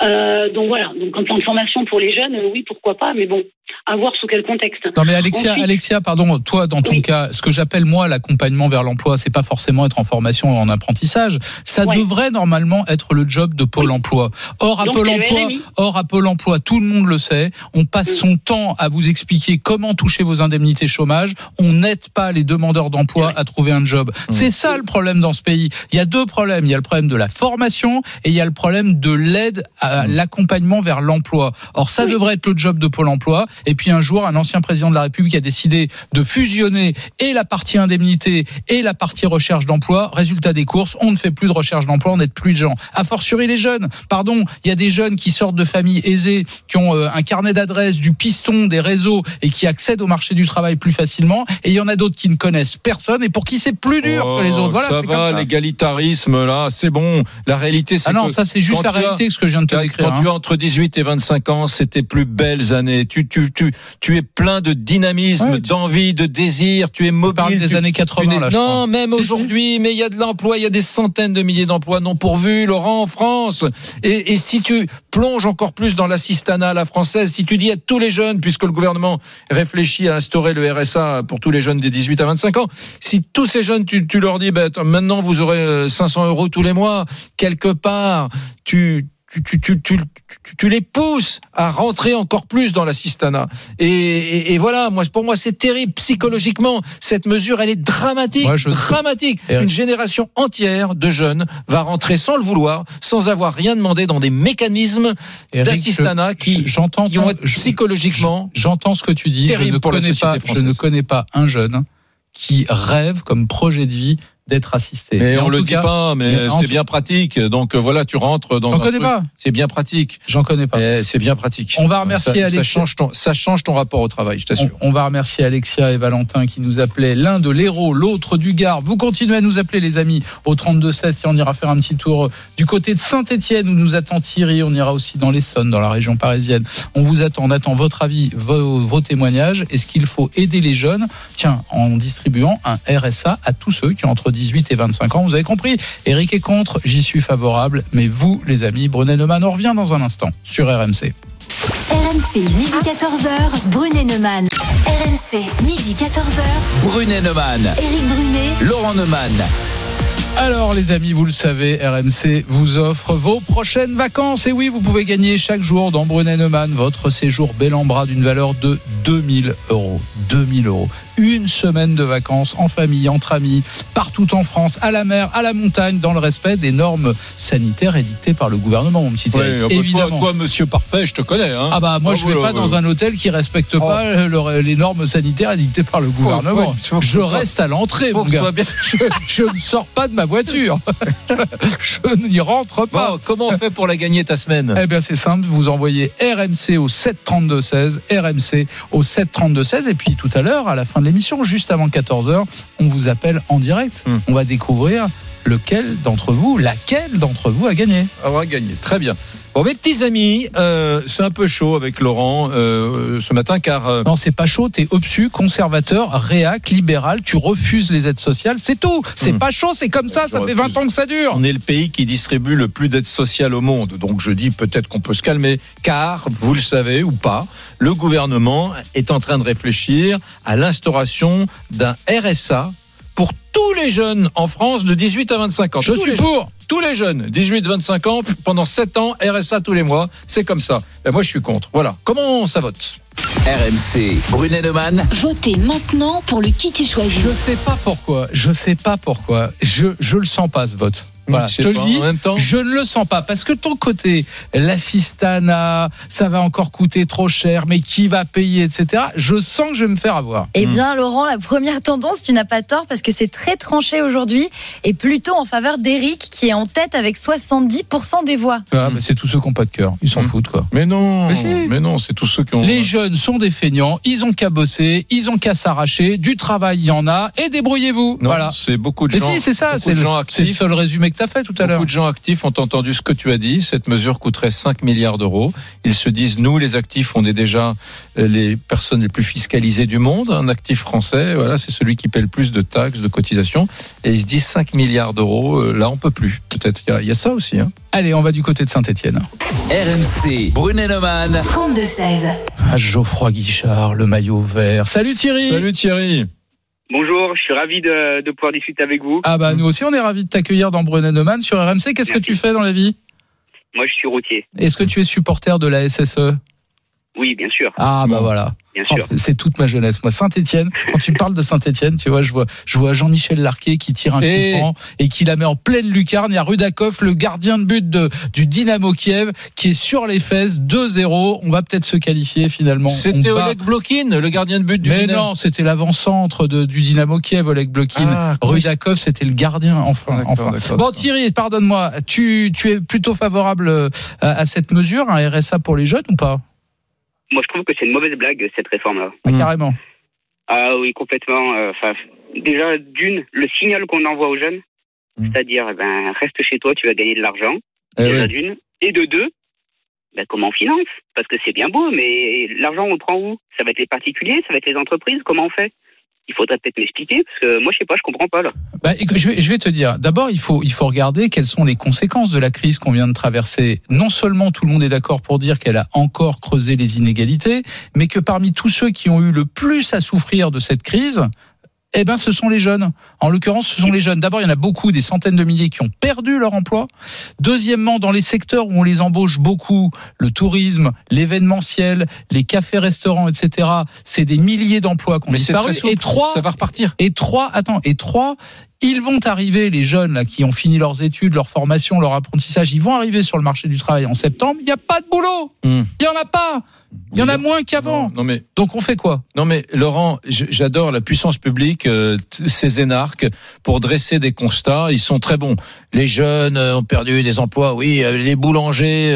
Euh, donc voilà, donc un plan de formation pour les jeunes, euh, oui, pourquoi pas, mais bon, à voir sous quel contexte. Non mais Alexia, Ensuite- Alexia, pardon, toi dans ton Oui. cas, ce que j'appelle moi l'accompagnement vers l'emploi, c'est pas forcément être en formation ou en apprentissage. Ça Ouais. devrait normalement être le job de Pôle Emploi. Or à Donc, Pôle Emploi, or à Pôle Emploi, tout le monde le sait. On passe Mm. son temps à vous expliquer comment toucher vos indemnités chômage. On n'aide pas les demandeurs d'emploi à trouver un job. C'est ça le problème dans ce pays. Il y a deux problèmes. Il y a le problème de la formation et il y a le problème de l'aide à l'accompagnement vers l'emploi. Or ça Oui. devrait être le job de Pôle Emploi. Et puis un jour, un ancien président de la République a décidé de fusionner et la partie indemnité et la partie recherche d'emploi. Résultat des courses, on ne fait plus de recherche d'emploi, on n'aide plus de gens. A fortiori les jeunes. Pardon, il y a des jeunes qui sortent de familles aisées, qui ont euh, un carnet d'adresses, du piston, des réseaux et qui accèdent au marché du travail plus facilement. Et il y en a d'autres qui ne connaissent personne et pour qui c'est plus dur que les autres. Voilà, Oh, ça c'est comme va, ça. L'égalitarisme, là, c'est bon. La réalité, c'est Ah non, que ça c'est juste la tu as- réalité ce que je viens de te quand décrire. tu hein. as entre 18 et 25 ans, c'était plus belles années. Tu, tu, tu, tu es plein de dynamisme, Ouais, tu- d'envie, de désir. Tu es mobile. parle des tu- années tu 80 n'es- là, je non, crois. même aujourd'hui, mais il y a de l'emploi, il y a des centaines de milliers d'emplois non pourvus, Laurent, en France. Et, et si tu plonges encore plus dans l'assistanat à la française, si tu dis à tous les jeunes, puisque le gouvernement réfléchit à instaurer le RSA pour tous les jeunes des 18 à 25 ans, si tous ces jeunes, tu, tu leur dis, attends, maintenant vous aurez euh, 500 euros tous les mois, quelque part, tu tu, tu, tu, tu, tu- tu les pousses à rentrer encore plus dans l'assistanat. Et, et, et voilà, moi, pour moi, c'est terrible psychologiquement. Cette mesure, elle est dramatique, Moi, je- dramatique. Eric. Une génération entière de jeunes va rentrer sans le vouloir, sans avoir rien demandé dans des mécanismes d'assistanat qui, j'entends qui vont être psychologiquement J'entends ce que tu dis. Je Terrible ne, pour la pas, je ne connais pas un jeune qui rêve comme projet de vie d'être assisté. Mais en on le dit cas, pas, mais mais c'est bien pratique. Donc euh, voilà, tu rentres dans J'en connais truc, pas. C'est bien pratique. J'en connais pas. Eh, C'est bien pratique. On va remercier ça, ça Alexis. change ton, ça change ton rapport au travail, je t'assure. on va remercier Alexia et Valentin qui nous appelaient l'un de l'Hérault, l'autre du Gard. Vous continuez à nous appeler les amis au 32-16 si on ira faire un petit tour euh, du côté de Saint-Etienne où nous attend Thierry. On ira aussi dans l'Essonne, dans la région parisienne. On vous attend, on attend votre avis, vos, vos témoignages. Est-ce qu'il faut aider les jeunes? Tiens, en distribuant un RSA à tous ceux qui ont entre 18 et 25 ans. Vous avez compris Eric est contre, j'y suis favorable. Mais vous, les amis, Brunet Neumann, on revient dans un instant sur RMC. RMC, midi 14h, Brunet Neumann. RMC, midi 14h, Brunet Neumann, Éric Brunet. Laurent Neumann. Alors les amis, vous le savez, RMC vous offre vos prochaines vacances. Et oui, vous pouvez gagner chaque jour dans Brunet Neumann votre séjour bel en bras d'une valeur de 2000 euros. 2000 euros. Une semaine de vacances en famille, entre amis, partout en France, à la mer, à la montagne, dans le respect des normes sanitaires édictées par le gouvernement, mon petit Ouais, ah bah, Évidemment. Toi, toi, monsieur parfait, je te connais. Hein. Ah bah moi Ah, je vais voilà, pas dans un hôtel qui respecte Oh. pas le- les normes sanitaires édictées par le gouvernement. faut- faut- je reste à l'entrée, mon gars. soit bien- Je, je ne sors pas de ma voiture. je n'y rentre pas. Bon, comment on fait pour la gagner ta semaine? Eh bien, c'est simple. Vous envoyez RMC au 732 16, RMC au 732 16, et puis tout à l'heure, à la fin de l'émission, juste avant 14 h on vous appelle en direct. Hmm. On va découvrir lequel d'entre vous, laquelle d'entre vous a gagné. On va gagner. Très bien. Bon, mes petits amis, euh, c'est un peu chaud avec Laurent euh, ce matin car euh, Non, c'est pas chaud. T'es obsus, conservateur, réac, libéral. Tu refuses les aides sociales. C'est tout. C'est Hmm. pas chaud. C'est comme ça. Je Ça fait refuse. 20 ans que ça dure. on est le pays qui distribue le plus d'aides sociales au monde. Donc je dis peut-être qu'on peut se calmer car, vous le savez ou pas, le gouvernement est en train de réfléchir à l'instauration d'un RSA pour tous les jeunes en France de 18 à 25 ans. Je Tous suis les pour. tous les jeunes, 18-25 ans, pendant 7 ans, RSA tous les mois, c'est comme ça. Ben moi, je suis contre. Voilà. Comment ça vote? RMC, Brunet Neumann. Votez maintenant pour le qui tu choisis. Je sais pas pourquoi. Je sais pas pourquoi. Je je le sens pas ce vote. Voilà, Je je te le dis. En même temps, Je ne le sens pas parce que ton côté, l'assistanat, ça va encore coûter trop cher, mais qui va payer, etc. Je sens que je vais me faire avoir. Eh Hmm. bien, Laurent, la première tendance, tu n'as pas tort parce que c'est très tranché aujourd'hui et plutôt en faveur d'Éric qui est en tête avec 70% des voix. Ah, bah, c'est tous ceux qui n'ont pas de cœur. Ils s'en Mm. foutent, quoi. mais non, Mais non, c'est tous ceux qui ont. Les jeunes sont des feignants, ils ont qu'à bosser, ils ont qu'à s'arracher, du travail il y en a, et débrouillez-vous. Voilà. c'est beaucoup de Mais gens. si, c'est ça, c'est le, le actifs. seul résumé que tu as fait tout à l'heure. Beaucoup de gens actifs ont entendu ce que tu as dit. Cette mesure coûterait 5 milliards d'euros. Ils se disent, nous, les actifs, on est déjà euh, les personnes les plus fiscalisées du monde. Un actif français, voilà, c'est celui qui paie le plus de taxes, de cotisations. Et ils se disent 5 milliards d'euros, euh, là, on peut plus. Peut-être. Il y a- il y, a ça aussi. Hein. Allez, on va du côté de Saint-Etienne. RMC, Brunet Neumann. 32 16. Ah, Geoffroy Guichard, le maillot vert. Salut Thierry Salut Thierry. Bonjour, je suis ravi de, de pouvoir discuter avec vous. Ah bah nous aussi on est ravis de t'accueillir dans Brunet Neumann sur RMC. Qu'est-ce que tu fais dans la vie? Moi, je suis routier. Est-ce que tu es supporter de la SSE Oui, bien sûr, Ah bah Bon. voilà. Bien Oh, sûr. c'est toute ma jeunesse. Moi, Saint-Etienne, quand tu parles de Saint-Etienne, tu vois, je vois, je vois Jean-Michel Larquet qui tire un Et- coup franc et qui la met en pleine lucarne. Il y a Rudakov, le gardien de but de, du Dynamo Kiev, qui est sur les fesses, 2-0. On va peut-être se qualifier finalement. C'était Oleg Blokin, le gardien de but du Mais Dynamo. non, c'était l'avant-centre de- du Dynamo Kiev, Oleg Blokin. Ah, Rudakov, c'était le gardien. Enfin, Bon. Thierry, pardonne-moi. Tu, tu es plutôt favorable euh, à, à cette mesure, un RSA pour les jeunes ou pas? Moi, je trouve que c'est une mauvaise blague, cette réforme-là. Ah, Mm. Carrément. Ah oui, complètement. euh, Enfin, déjà, d'une, le signal qu'on envoie aux jeunes, Mm. c'est-à-dire, eh ben, reste chez toi, tu vas gagner de l'argent. Eh déjà oui. d'une. Et de deux, ben, comment on finance? Parce que c'est bien beau, mais l'argent, on le prend où? Ça va être les particuliers, ça va être les entreprises, comment on fait? Il faudrait peut-être m'expliquer, parce que moi, je sais pas, je comprends pas, là. Bah, je, vais, je vais te dire. D'abord, il faut, il faut regarder quelles sont les conséquences de la crise qu'on vient de traverser. Non seulement tout le monde est d'accord pour dire qu'elle a encore creusé les inégalités, mais que parmi tous ceux qui ont eu le plus à souffrir de cette crise, eh ben, ce sont les jeunes. En l'occurrence, ce sont les jeunes. D'abord, il y en a beaucoup, des centaines de milliers qui ont perdu leur emploi. Deuxièmement, dans les secteurs où on les embauche beaucoup, le tourisme, l'événementiel, les cafés-restaurants, etc., c'est des milliers d'emplois qui ont disparu. Et trois, ça va repartir. et trois, attends, et trois, ils vont arriver, les jeunes là, qui ont fini leurs études, leur formation, leur apprentissage, ils vont arriver sur le marché du travail en septembre. Il n'y a pas de boulot. Hmm. Il y en a pas. Il y en a moins qu'avant. Mais Donc on fait quoi? Non mais Laurent, j'adore la puissance publique, euh, ces énarques, pour dresser des constats. Ils sont très bons. Les jeunes euh, ont perdu des emplois, oui. euh, Les boulangers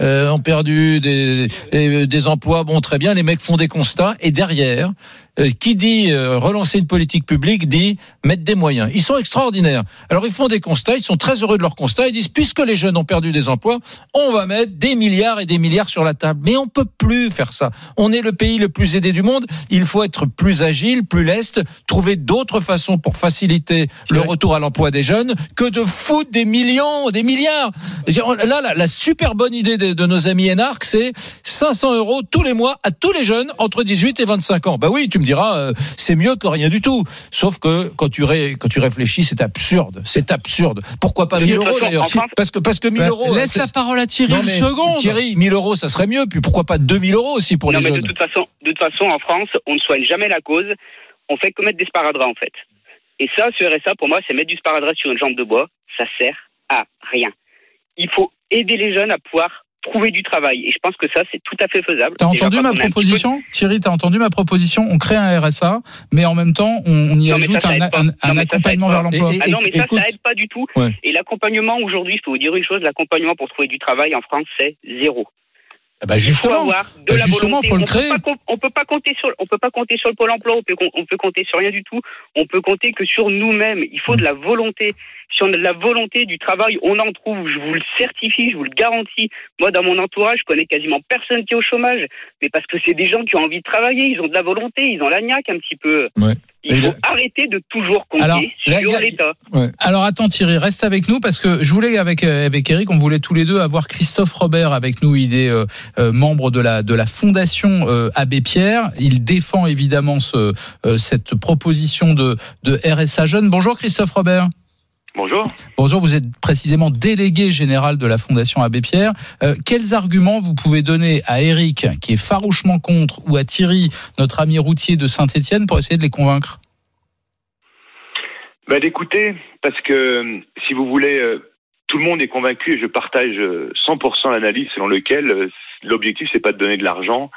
ont perdu des, des emplois, bon très bien. Les mecs font des constats et derrière, euh, qui dit euh, relancer une politique publique dit mettre des moyens. Ils sont extraordinaires. Alors ils font des constats, ils sont très heureux de leurs constats. Ils disent puisque les jeunes ont perdu des emplois, on va mettre des milliards et des milliards sur la table. Mais on peut plus faire ça. On est le pays le plus aidé du monde. Il faut être plus agile, plus leste, trouver d'autres façons pour faciliter le vrai. retour à l'emploi des jeunes que de foutre des millions, des milliards. Là, la, la super bonne idée de, de nos amis énarques, c'est 500 euros tous les mois à tous les jeunes entre 18 et 25 ans. Bah oui, tu me diras, euh, c'est mieux que rien du tout. Sauf que quand tu, ré- quand tu réfléchis, c'est absurde. C'est absurde. Pourquoi pas De 1000 toute euros d'ailleurs Parce que parce que 1000 Bah, euros. Laisse la parole à Thierry non, une mais, seconde. Thierry, 1000 euros, ça serait mieux. Puis pourquoi pas 2000 euros aussi pour non, les mais de jeunes toute façon, de toute façon, en France, on ne soigne jamais la cause. On fait que mettre des sparadraps, en fait. Et ça, ce RSA, pour moi, c'est mettre du sparadrap sur une jambe de bois. Ça sert à rien. Il faut aider les jeunes à pouvoir trouver du travail. Et je pense que ça, c'est tout à fait faisable. T'as entendu ma peu- proposition, Thierry T'as entendu ma proposition On crée un RSA, mais en même temps, on, on y Non, ajoute ça, ça un, Non, accompagnement vers l'emploi. Ah non, mais ça, écoute- ça aide pas du tout. Ouais. Et l'accompagnement aujourd'hui, je peux vous dire une chose, l'accompagnement pour trouver du travail en France, c'est zéro. Ben, Il faut Bah, justement, volonté. faut le on créer. Peut pas, com- on peut pas compter sur, on peut pas compter sur le pôle emploi. On peut, on peut compter sur rien du tout. On peut compter que sur nous-mêmes. Il faut de la volonté. Si on a de la volonté du travail, on en trouve. Je vous le certifie, je vous le garantis. Moi, dans mon entourage, je connais quasiment personne qui est au chômage. Mais parce que c'est des gens qui ont envie de travailler. Ils ont de la volonté. Ils ont la niaque un petit peu. Ouais. Il faut arrêter de toujours compter Alors, sur l'État. Alors attends Thierry, reste avec nous parce que je voulais avec euh, avec Eric, on voulait tous les deux avoir Christophe Robert avec nous. Il est euh, euh, membre de la de la fondation euh, Abbé Pierre. Il défend évidemment ce cette proposition de de RSA jeune. Bonjour Christophe Robert. Bonjour. Bonjour, vous êtes précisément délégué général de la Fondation Abbé Pierre. Euh, quels arguments vous pouvez donner à Eric, qui est farouchement contre, ou à Thierry, notre ami routier de Saint-Etienne, pour essayer de les convaincre? Bah, d'écouter, parce que euh, si vous voulez, euh, tout le monde est convaincu et je partage euh, 100% l'analyse selon lequel euh, l'objectif c'est pas de donner de l'argent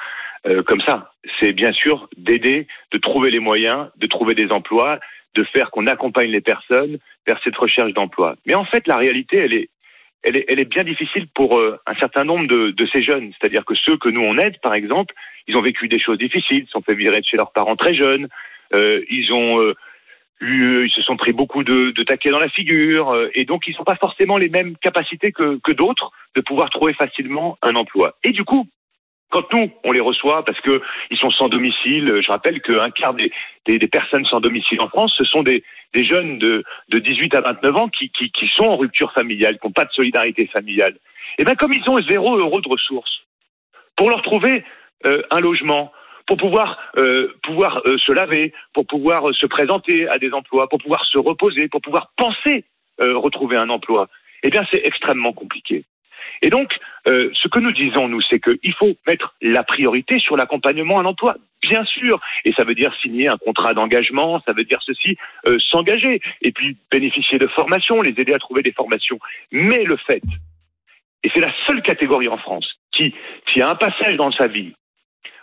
euh, comme ça. C'est bien sûr d'aider, de trouver les moyens, de trouver des emplois, de faire qu'on accompagne les personnes vers cette recherche d'emploi. Mais en fait, la réalité, elle est, elle est, elle est bien difficile pour euh, un certain nombre de, ces jeunes. C'est-à-dire que ceux que nous on aide, par exemple, ils ont vécu des choses difficiles, ils sont fait virer de chez leurs parents très jeunes, euh, ils ont euh, eu- ils se sont pris beaucoup de, taquets dans la figure, et donc ils n'ont pas forcément les mêmes capacités que, que d'autres de pouvoir trouver facilement un emploi. Et du coup, quand nous, on les reçoit parce que ils sont sans domicile, je rappelle qu'un quart des, personnes sans domicile en France, ce sont des, jeunes de, de 18 à 29 ans qui, sont en rupture familiale, qui n'ont pas de solidarité familiale. Et bien comme ils ont zéro euro de ressources, pour leur trouver euh, un logement, pour pouvoir euh, euh, se laver, pour pouvoir se présenter à des emplois, pour pouvoir se reposer, pour pouvoir penser retrouver un emploi, eh bien c'est extrêmement compliqué. Et donc, euh, ce que nous disons, nous, c'est qu'il faut mettre la priorité sur l'accompagnement à l'emploi, bien sûr. Et ça veut dire signer un contrat d'engagement, ça veut dire ceci, euh, s'engager, et puis bénéficier de formations, les aider à trouver des formations. Mais le fait, et c'est la seule catégorie en France qui, qui a un passage dans sa vie,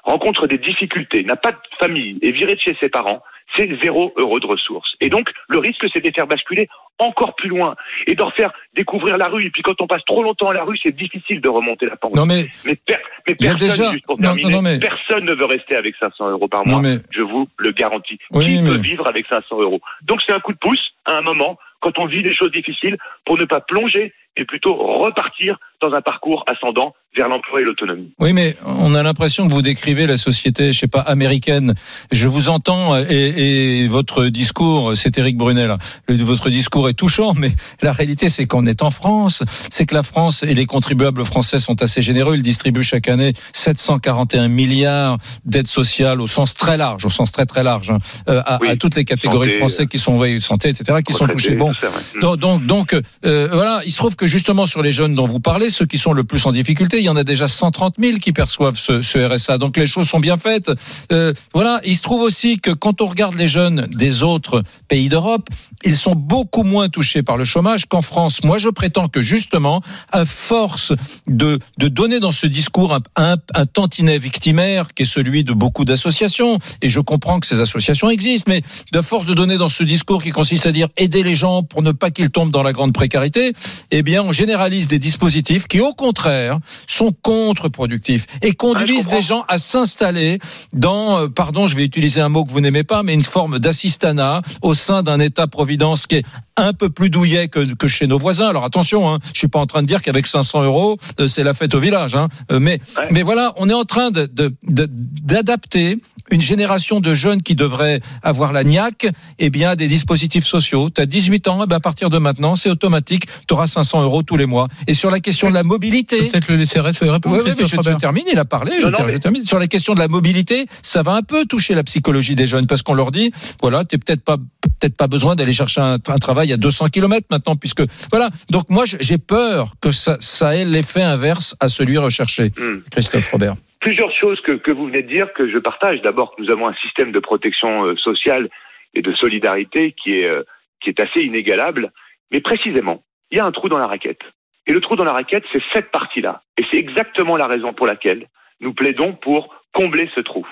rencontre des difficultés, n'a pas de famille, est viré de chez ses parents, c'est zéro euro de ressources. Et donc, le risque, c'est de les faire basculer encore plus loin et de leur faire découvrir la rue. Et puis, quand on passe trop longtemps à la rue, c'est difficile de remonter la pente. Non mais Mais, per- personne, déjà- juste pour non, terminer, non, non, mais- personne ne veut rester avec 500 euros par mois. non mais Je vous le garantis. Oui, Qui peut vivre avec 500 euros? Donc, c'est un coup de pouce à un moment quand on vit des choses difficiles pour ne pas plonger mais plutôt repartir dans un parcours ascendant vers l'emploi et l'autonomie. Oui, mais on a l'impression que vous décrivez la société, je sais pas, américaine. Je vous entends et, et votre discours, c'est Éric Brunel. Votre discours est touchant, mais la réalité, c'est qu'on est en France. C'est que la France et les contribuables français sont assez généreux. Ils distribuent chaque année 741 milliards d'aides sociales au sens très large, au sens très très large, hein, euh, à, Oui. à toutes les catégories Santé, de Français qui sont oui, santé, etc., qui sont touchés. Bon, donc, donc, donc, euh, voilà, il se trouve que justement sur les jeunes dont vous parlez, ceux qui sont le plus en difficulté, il y en a déjà 130 000 qui perçoivent ce, RSA. Donc les choses sont bien faites. Euh, voilà, il se trouve aussi que quand on regarde les jeunes des autres pays d'Europe, ils sont beaucoup moins touchés par le chômage qu'en France. Moi, je prétends que justement, à force de, de donner dans ce discours un, un, un tantinet victimaire qui est celui de beaucoup d'associations, et je comprends que ces associations existent, mais de force de donner dans ce discours qui consiste à dire aider les gens pour ne pas qu'ils tombent dans la grande précarité, eh bien, on généralise des dispositifs qui, au contraire, sont contre-productifs et conduisent comprends. des gens à s'installer dans, euh, pardon, je vais utiliser un mot que vous n'aimez pas, mais une forme d'assistanat au sein d'un État-providence qui est un peu plus douillet que, que chez nos voisins. Alors attention, hein, je suis pas en train de dire qu'avec 500 euros, euh, c'est la fête au village. Hein. Euh, mais, Ouais. mais voilà, on est en train de, de, de- d'adapter une génération de jeunes qui devraient avoir la niaque, eh bien, à des dispositifs sociaux. Tu as 18 ans, eh ben, à partir de maintenant, c'est automatique, tu auras 500 euros tous les mois. Et sur la question de la mobilité, Peut-être le laisser répondre. oui, oui, mais Christophe je, je Robert. termine, il a parlé, je, Non, non, ter- mais- je termine. Sur la question de la mobilité, ça va un peu toucher la psychologie des jeunes, parce qu'on leur dit, voilà, t'es peut-être pas peut-être pas besoin d'aller chercher un, un travail à 200 km maintenant, puisque voilà. Donc moi, j'ai peur que ça, ça ait l'effet inverse à celui recherché. Hmm. Christophe Robert. plusieurs choses que, que vous venez de dire que je partage. D'abord, que nous avons un système de protection euh, sociale et de solidarité qui est, euh, qui est assez inégalable. Mais précisément, il y a un trou dans la raquette. Et le trou dans la raquette, c'est cette partie-là. Et c'est exactement la raison pour laquelle nous plaidons pour combler ce trou.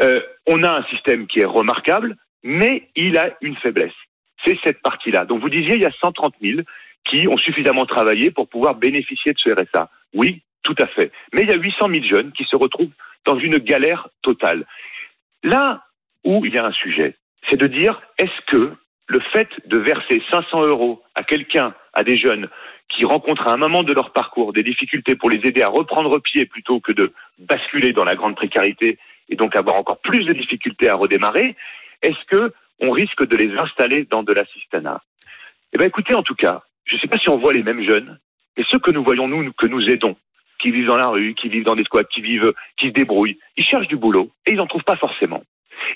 Euh, on a un système qui est remarquable, mais il a une faiblesse. C'est cette partie-là. Donc vous disiez, il y a 130 000 qui ont suffisamment travaillé pour pouvoir bénéficier de ce RSA. Oui, tout à fait. Mais il y a 800 000 jeunes qui se retrouvent dans une galère totale. Là où il y a un sujet, c'est de dire est-ce que le fait de verser 500 euros à quelqu'un, à des jeunes qui rencontrent à un moment de leur parcours des difficultés pour les aider à reprendre pied plutôt que de basculer dans la grande précarité et donc avoir encore plus de difficultés à redémarrer, est-ce que on risque de les installer dans de l'assistanat? Eh bien, écoutez, en tout cas, je ne sais pas si on voit les mêmes jeunes, mais ceux que nous voyons nous, que nous aidons, qui vivent dans la rue, qui vivent dans des squats, qui vivent, qui se débrouillent, ils cherchent du boulot et ils n'en trouvent pas forcément.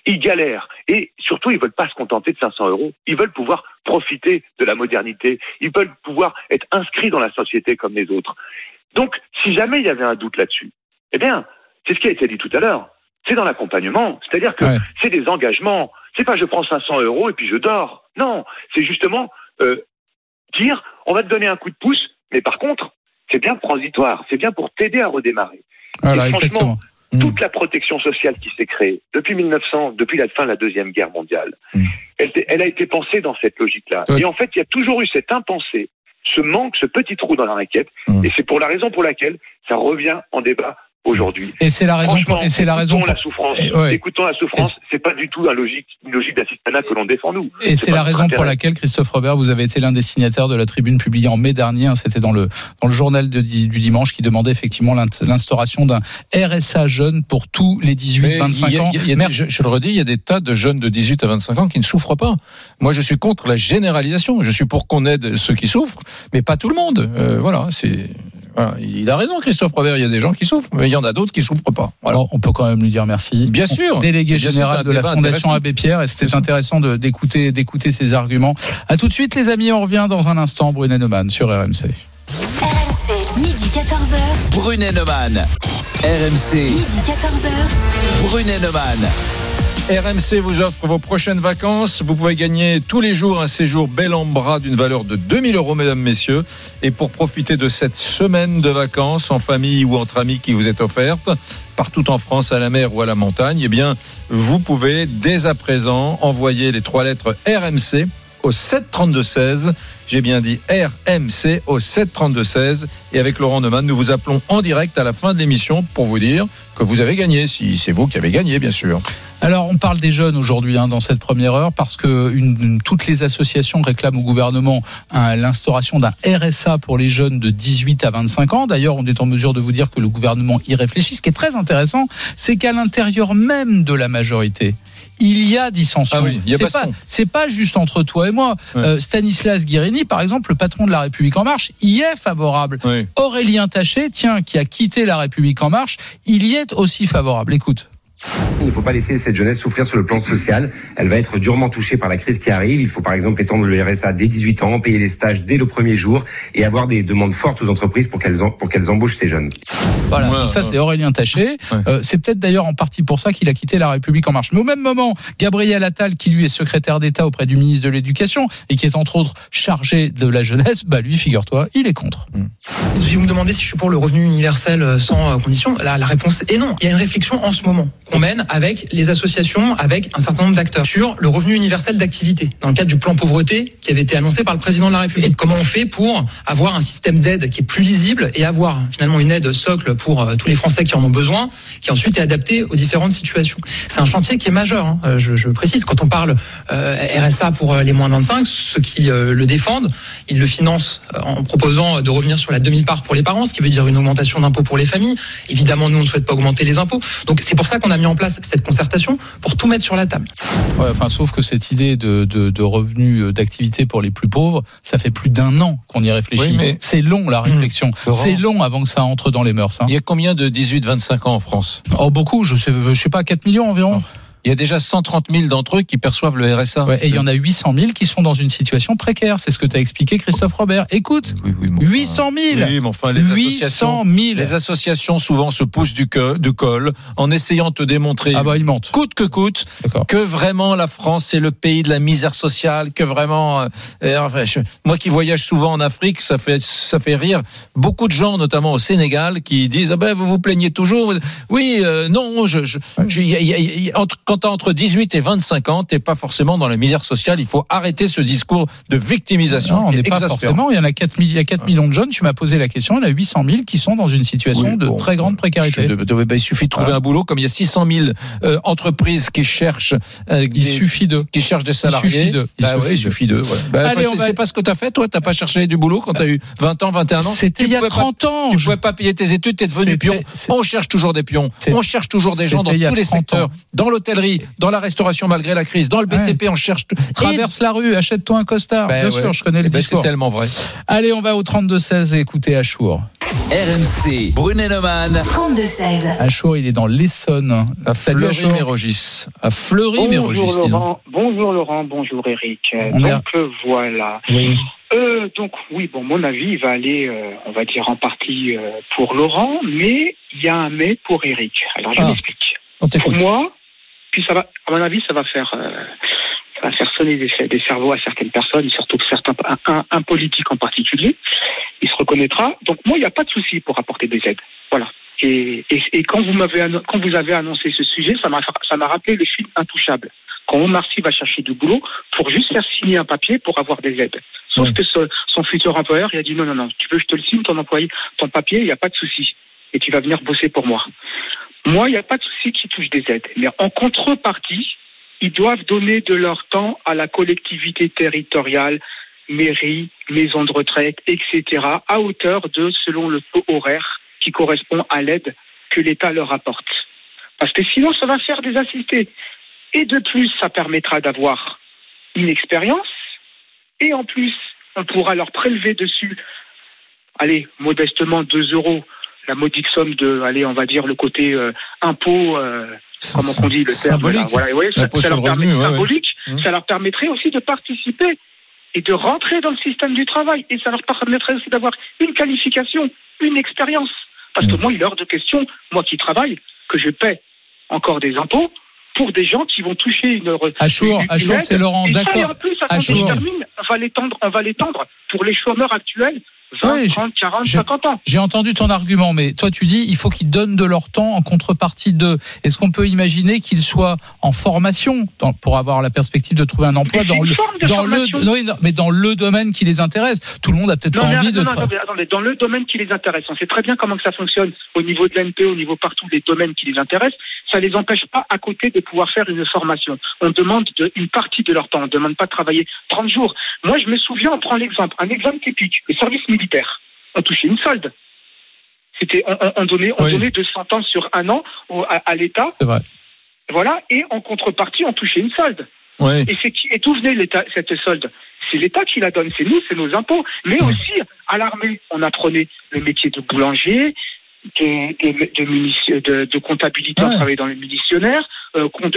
Ils galèrent et surtout ils veulent pas se contenter de 500 euros. Ils veulent pouvoir profiter de la modernité. Ils veulent pouvoir être inscrits dans la société comme les autres. Donc, si jamais il y avait un doute là-dessus, eh bien, c'est ce qui a été dit tout à l'heure. C'est dans l'accompagnement. C'est-à-dire que Ouais. c'est des engagements. C'est pas je prends 500 euros et puis je dors. Non, c'est justement euh, dire on va te donner un coup de pouce, mais par contre, c'est bien transitoire. C'est bien pour t'aider à redémarrer. Voilà, exactement. Mm. toute la protection sociale qui s'est créée depuis 1900, depuis la fin de la Deuxième Guerre mondiale, Mm. elle, elle a été pensée dans cette logique-là. Ouais. Et en fait, il y a toujours eu cette impensée, ce manque, ce petit trou dans la raquette. Mm. Et c'est pour la raison pour laquelle ça revient en débat aujourd'hui. Et c'est la raison pour, et c'est la raison pour, la souffrance. Et ouais. Écoutons la souffrance. C'est pas du tout un logique, une logique d'assistanat que l'on défend nous. Et c'est la raison pour laquelle, Christophe Robert, vous avez été l'un des signataires de la tribune publiée en mai dernier. hein, C'était dans le, dans le journal de du dimanche qui demandait effectivement l'instauration d'un RSA jeune pour tous les 18-25 il y a- ans. il y a des- Merci. je, je le redis, il y a des tas de jeunes de 18 à 25 ans qui ne souffrent pas. Moi, je suis contre la généralisation. Je suis pour qu'on aide ceux qui souffrent, mais pas tout le monde. Euh, voilà, c'est. Voilà. Il a raison, Christophe Robert. Il y a des gens qui souffrent, mais il y en a d'autres qui souffrent pas. Voilà. Alors, on peut quand même lui dire merci. Bien sûr. Délégué général de la Fondation. Abbé Pierre, et c'était intéressant de- d'écouter, d'écouter ses arguments. À tout de suite, les amis. On revient dans un instant. Brunet Neumann sur RMC. RMC, midi 14h. Brunet Neumann. RMC. Midi 14h. Brunet Neumann. RMC vous offre vos prochaines vacances. Vous pouvez gagner tous les jours un séjour bel en bras d'une valeur de 2000 euros, mesdames, messieurs. Et pour profiter de cette semaine de vacances en famille ou entre amis qui vous est offerte, partout en France, à la mer ou à la montagne, eh bien, vous pouvez dès à présent envoyer les trois lettres RMC au 732-16. J'ai bien dit RMC au 732-16. Et avec Laurent Neumann, nous vous appelons en direct à la fin de l'émission pour vous dire que vous avez gagné, si c'est vous qui avez gagné, bien sûr. Alors, on parle des jeunes aujourd'hui hein, dans cette première heure parce que une, une- toutes les associations réclament au gouvernement hein, l'instauration d'un RSA pour les jeunes de 18 à 25 ans. D'ailleurs, on est en mesure de vous dire que le gouvernement y réfléchit. Ce qui est très intéressant, c'est qu'à l'intérieur même de la majorité, il y a dissension. Ah oui, il y a c'est pas, c'est pas juste entre toi et moi. Ouais. Euh, Stanislas Guérini, par exemple, le patron de la République en marche, y est favorable. Aurélien Taché, tiens, qui a quitté la République en marche, il y est aussi favorable. Écoute. Il ne faut pas laisser cette jeunesse souffrir sur le plan social. Elle va être durement touchée par la crise qui arrive. Il faut par exemple étendre le RSA dès 18 ans, payer les stages dès le premier jour et avoir des demandes fortes aux entreprises pour qu'elles en- pour qu'elles embauchent ces jeunes. Voilà, Ouais, donc ça c'est Aurélien Taché. Ouais. Euh, c'est peut-être d'ailleurs en partie pour ça qu'il a quitté la République en marche. Mais au même moment, Gabriel Attal, qui lui est secrétaire d'État auprès du ministre de l'Éducation et qui est entre autres chargé de la jeunesse, bah lui, figure-toi, il est contre. Si vous me demandez si je suis pour le revenu universel euh, sans euh, condition, la, la réponse est non. Il y a une réflexion en ce moment qu'on mène avec les associations, avec un certain nombre d'acteurs sur le revenu universel d'activité dans le cadre du plan pauvreté qui avait été annoncé par le président de la République. Comment on fait pour avoir un système d'aide qui est plus lisible et avoir finalement une aide socle pour euh, tous les Français qui en ont besoin, qui ensuite est adaptée aux différentes situations? C'est un chantier qui est majeur. hein. Euh, Je, précise quand on parle RSA pour euh, les moins de 25, ceux qui euh, le défendent, ils le financent euh, en proposant de revenir sur la demi-part pour les parents, ce qui veut dire une augmentation d'impôts pour les familles. Évidemment, nous, on ne souhaite pas augmenter les impôts. Donc, c'est pour ça qu'on a mis en place cette concertation, pour tout mettre sur la table. Ouais, enfin, sauf que cette idée de, de, de revenus euh, d'activité pour les plus pauvres, ça fait plus d'un an qu'on y réfléchit. Oui, mais- C'est long la réflexion. Laurent. C'est long avant que ça entre dans les mœurs. hein. Il y a combien de 18-25 ans en France? Oh, beaucoup, je sais, je sais pas, 4 millions environ? Il y a déjà 130 000 d'entre eux qui perçoivent le RSA. Ouais, et il y en a 800 000 qui sont dans une situation précaire. C'est ce que t'as expliqué, Christophe Robert. Écoute, Oui, oui, mais enfin- 800 000 Oui, mais enfin, les 800 associations, 000 les associations souvent se poussent du, co- du col en essayant de te démontrer, Ah bah, ils mentent. coûte que coûte, que vraiment la France c'est le pays de la misère sociale, que vraiment, euh, euh, enfin, je- moi qui voyage souvent en Afrique, ça fait ça fait rire beaucoup de gens, notamment au Sénégal, qui disent ah ben vous vous plaignez toujours. Oui, euh, non, je, je, je- y a- y a- y a- entre, quand t'as entre 18 et 25 ans, t'es pas forcément dans la misère sociale. Il faut arrêter ce discours de victimisation. Non, on n'est pas forcément. Il y en a 4, il y a 4 millions de jeunes. Tu m'as posé la question. Il y en a 800 000 qui sont dans une situation Oui, de bon, très grande précarité. De- de- ben, il suffit de trouver un boulot, comme il y a 600 000 euh, entreprises qui cherchent, euh, Il des, suffit de. qui cherchent des salariés. il Bah suffit il suffit de. ouais. Bah, c'est pas ce que t'as fait, toi. T'as pas cherché du boulot quand t'as eu 20 ans, 21 ans. C'était Tu il y a pouvais pas- 30 ans. Tu Je- pouvais pas payer tes études, t'es devenu C'était- pion. On cherche toujours des pions. On cherche toujours des gens dans il tous les 30 secteurs. ans. Dans l'hôtellerie, dans la restauration malgré la crise, dans le BTP, on cherche. Et- Traverse la rue, achète-toi un costard. Ben Bien ouais. sûr, je connais le Eh ben, discours. C'est tellement vrai. Allez, on va au 32-16 et écouter Achour. RMC, Brunet-Neumann. 32-16. Achour, il est dans l'Essonne. À. Fleury-Mérogis. À Fleury-Mérogis. Bonjour. Laurent, bonjour Laurent, bonjour Eric. On donc voilà. Oui. Euh, donc oui, bon, mon avis il va aller, euh, on va dire en partie euh, pour Laurent, mais il y a un mais pour Eric. Alors je Ah. m'explique. Pour moi, puis ça va, à mon avis, ça va faire, euh, ça va faire sonner des, des cerveaux à certaines personnes, surtout certains, un, politique en particulier. Il se reconnaîtra. Donc moi, il n'y a pas de souci pour apporter des aides. Voilà. Et, et, et quand vous m'avez quand vous avez annoncé ce sujet, ça m'a ça m'a rappelé le film Intouchable. Quand Omar Sy va chercher du boulot pour juste faire signer un papier pour avoir des aides. Sauf Ouais. que ce- son futur employeur, il a dit non non non, tu veux que je te le signe ton employé, ton papier, il n'y a pas de souci. Et tu vas venir bosser pour moi. Moi, il n'y a pas de souci qui touche des aides. Mais en contrepartie, ils doivent donner de leur temps à la collectivité territoriale, mairie, maison de retraite, etc., à hauteur de, selon le taux horaire qui correspond à l'aide que l'État leur apporte. Parce que sinon, ça va faire des assistés. Et de plus, ça permettra d'avoir une expérience. Et en plus, on pourra leur prélever dessus, allez, modestement 2 euros, la modique somme de, allez, on va dire le côté euh, impôt, euh, comment on dit le terme Symbolique. là, voilà, ouais, ça, L'impôt ça sur leur le revenu, permet- ouais, ouais. symbolique, Mmh. ça leur permettrait aussi de participer et de rentrer dans le système du travail. Et ça leur permettrait aussi d'avoir une qualification, une expérience. Parce Mmh. que moi, il est hors de question, moi qui travaille, que je paie encore des impôts pour des gens qui vont toucher une. Achour, Achour, c'est Laurent, d'accord. et en plus, attendez, je termine, on va l'étendre pour les chômeurs actuels, 20, Oui, 30, 40, je- 50 ans. J'ai entendu ton argument, mais toi tu dis il faut qu'ils donnent de leur temps en contrepartie de. Est-ce qu'on peut imaginer qu'ils soient en formation dans- pour avoir la perspective de trouver un emploi dans le de dans le non, mais dans le domaine qui les intéresse. Tout le monde a peut-être pas mais envie de. non, non, tra- attendez, attendez, dans le domaine qui les intéresse, on sait très bien comment que ça fonctionne au niveau de l'NP, au niveau partout des domaines qui les intéressent. Ça les empêche pas à côté de pouvoir faire une formation. On demande de- une partie de leur temps. On ne demande pas de travailler 30 jours. Moi, je me souviens, on prend l'exemple, un exemple typique, le service militaire. On touchait une solde. C'était, on, on- on donnait, on Oui. donnait 200 ans sur un an au- à, à l'État. C'est vrai. Voilà, et en contrepartie, on touchait une solde. Et, c'est qui, et d'où venait l'État- cette solde? C'est l'État qui la donne, c'est nous, c'est nos impôts. Mais aussi, à l'armée, on apprenait le métier de boulanger, de, de, de, comptabilité, on Ouais. travaillait dans le munitionnaire, euh, on,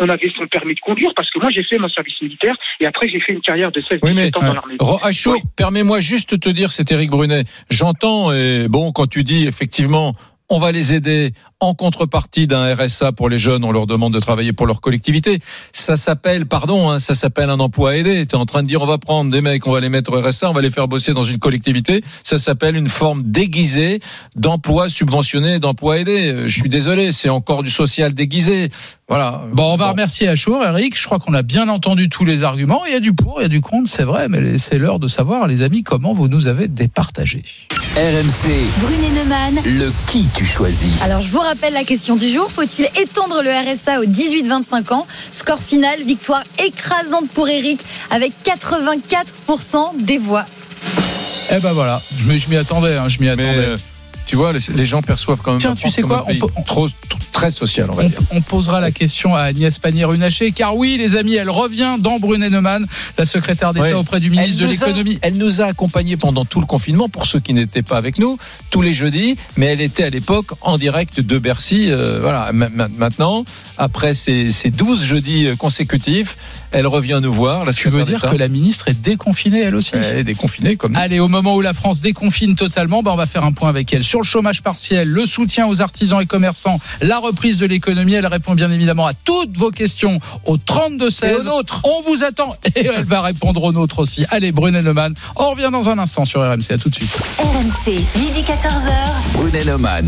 on avait son permis de conduire, parce que moi j'ai fait mon service militaire, et après j'ai fait une carrière de 16 Oui, mais ans dans l'armée. Ro- Achour, permets-moi juste de te dire, c'est Éric Brunet. J'entends, et bon, quand tu dis effectivement, on va les aider en contrepartie d'un RSA pour les jeunes, on leur demande de travailler pour leur collectivité. Ça s'appelle, pardon, hein, ça s'appelle un emploi aidé. Tu es en train de dire, on va prendre des mecs, on va les mettre au RSA, on va les faire bosser dans une collectivité. Ça s'appelle une forme déguisée d'emploi subventionné, d'emploi aidé. Euh, Je suis désolé, c'est encore du social déguisé. Voilà. Bon, on va remercier Achour, Eric. Je crois qu'on a bien entendu tous les arguments. Il y a du pour, il y a du contre, c'est vrai, mais c'est l'heure de savoir, les amis, comment vous nous avez départagé. RMC, Brunet Neumann. le qui tu choisis Alors, je vous rappelle la question du jour. Faut-il étendre le RSA aux 18-25 ans? Score final, victoire écrasante pour Eric avec 84% des voix. Eh ben voilà, je m'y attendais, hein, je m'y attendais. euh, tu vois, les, les gens perçoivent quand même. Tiens, la tu sais quoi, on peut- trop- très social, on va On, dire. on posera la question à Agnès Pannier-Runacher, car oui, les amis, elle revient dans Brunet-Neumann, la secrétaire d'État auprès du ministre de l'économie. Elle nous a accompagnés pendant tout le confinement, pour ceux qui n'étaient pas avec nous, tous les jeudis, mais elle était à l'époque en direct de Bercy. euh, voilà, Ma- ma- maintenant, après ces, ces 12 jeudis euh, consécutifs, elle revient nous voir. La Tu veux dire que la ministre est déconfinée, elle aussi Elle est déconfinée comme nous. Allez, au moment où la France déconfine totalement, bah on va faire un point avec elle sur le chômage partiel, le soutien aux artisans et commerçants, la reprise de l'économie. Elle répond bien évidemment à toutes vos questions au 32 16. Et aux nôtres. On vous attend et elle va répondre aux nôtres aussi. Allez, Brunet Neumann, on revient dans un instant sur RMC. À tout de suite. RMC, midi 14h. Brunet Neumann.